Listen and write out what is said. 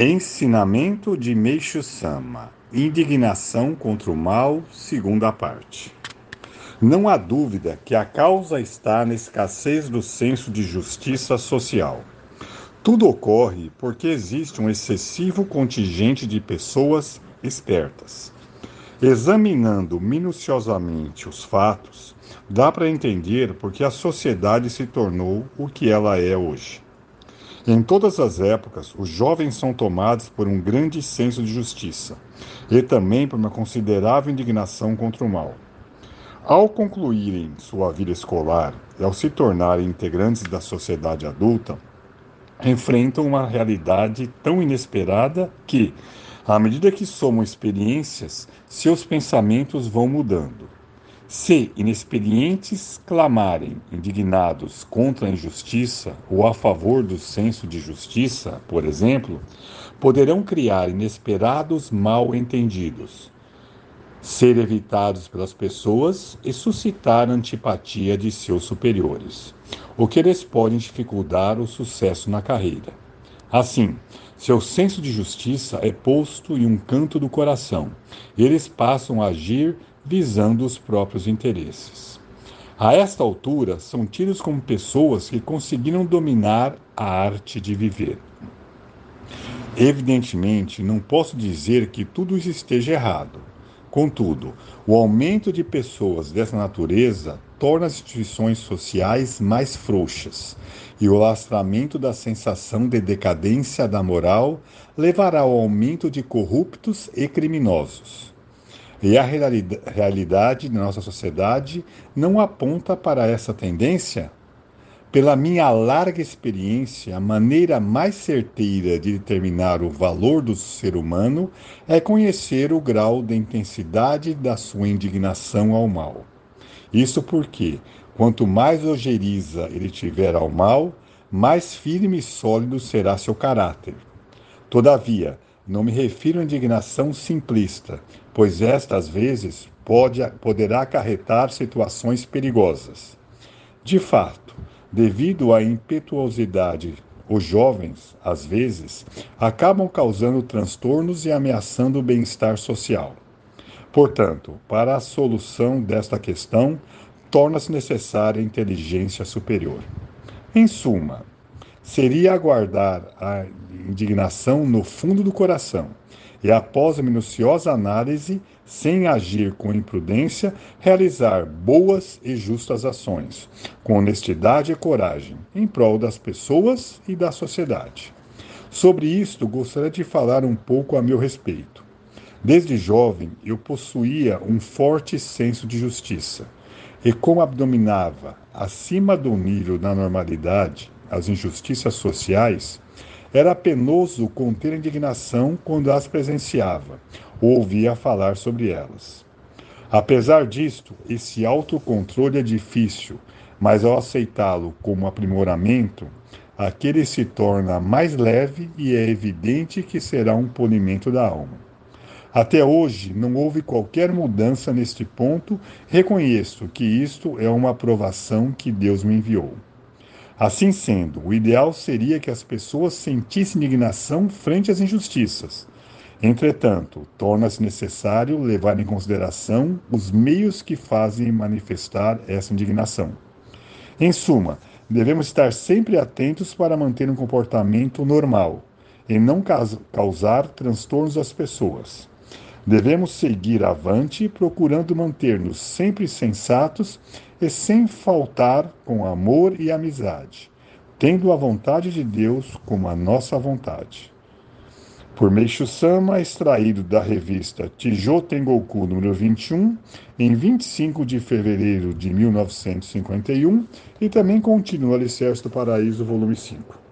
Ensinamento de Meixo Sama: Indignação contra o mal, segunda parte. Não há dúvida que a causa está na escassez do senso de justiça social. Tudo ocorre porque existe um excessivo contingente de pessoas espertas. Examinando minuciosamente os fatos, dá para entender por que a sociedade se tornou o que ela é hoje. Em todas as épocas, os jovens são tomados por um grande senso de justiça e também por uma considerável indignação contra o mal. Ao concluírem sua vida escolar e ao se tornarem integrantes da sociedade adulta, enfrentam uma realidade tão inesperada que, à medida que somam experiências, seus pensamentos vão mudando. Se inexperientes clamarem, indignados contra a injustiça ou a favor do senso de justiça, por exemplo, poderão criar inesperados mal entendidos, ser evitados pelas pessoas e suscitar antipatia de seus superiores, o que lhes pode dificultar o sucesso na carreira. Assim, seu senso de justiça é posto em um canto do coração, e eles passam a agir visando os próprios interesses. A esta altura, são tidos como pessoas que conseguiram dominar a arte de viver. Evidentemente, não posso dizer que tudo isso esteja errado. Contudo, o aumento de pessoas dessa natureza torna as instituições sociais mais frouxas, e o lastramento da sensação de decadência da moral levará ao aumento de corruptos e criminosos. E a realidade da nossa sociedade não aponta para essa tendência? Pela minha larga experiência, a maneira mais certeira de determinar o valor do ser humano é conhecer o grau de intensidade da sua indignação ao mal. Isso porque, quanto mais ojeriza ele tiver ao mal, mais firme e sólido será seu caráter. Todavia, não me refiro à indignação simplista, pois esta, às vezes, pode, poderá acarretar situações perigosas. De fato, devido à impetuosidade, os jovens, às vezes, acabam causando transtornos e ameaçando o bem-estar social. Portanto, para a solução desta questão, torna-se necessária inteligência superior. Em suma, seria aguardar a indignação no fundo do coração e, após a minuciosa análise, sem agir com imprudência, realizar boas e justas ações, com honestidade e coragem, em prol das pessoas e da sociedade. Sobre isto, gostaria de falar um pouco a meu respeito. Desde jovem, eu possuía um forte senso de justiça, e como abdominava, acima do nível da normalidade, as injustiças sociais, era penoso conter indignação quando as presenciava ou ouvia falar sobre elas. Apesar disto, esse autocontrole é difícil, mas ao aceitá-lo como aprimoramento, aquele se torna mais leve e é evidente que será um polimento da alma. Até hoje não houve qualquer mudança neste ponto, reconheço que isto é uma aprovação que Deus me enviou. Assim sendo, o ideal seria que as pessoas sentissem indignação frente às injustiças. Entretanto, torna-se necessário levar em consideração os meios que fazem manifestar essa indignação. Em suma, devemos estar sempre atentos para manter um comportamento normal e não causar transtornos às pessoas. Devemos seguir avante, procurando manter-nos sempre sensatos e sem faltar com amor e amizade, tendo a vontade de Deus como a nossa vontade. Por Meixo Sama, extraído da revista Tijo Tengoku número 21, em 25 de fevereiro de 1951, e também continua Alicerce do Paraíso, volume 5.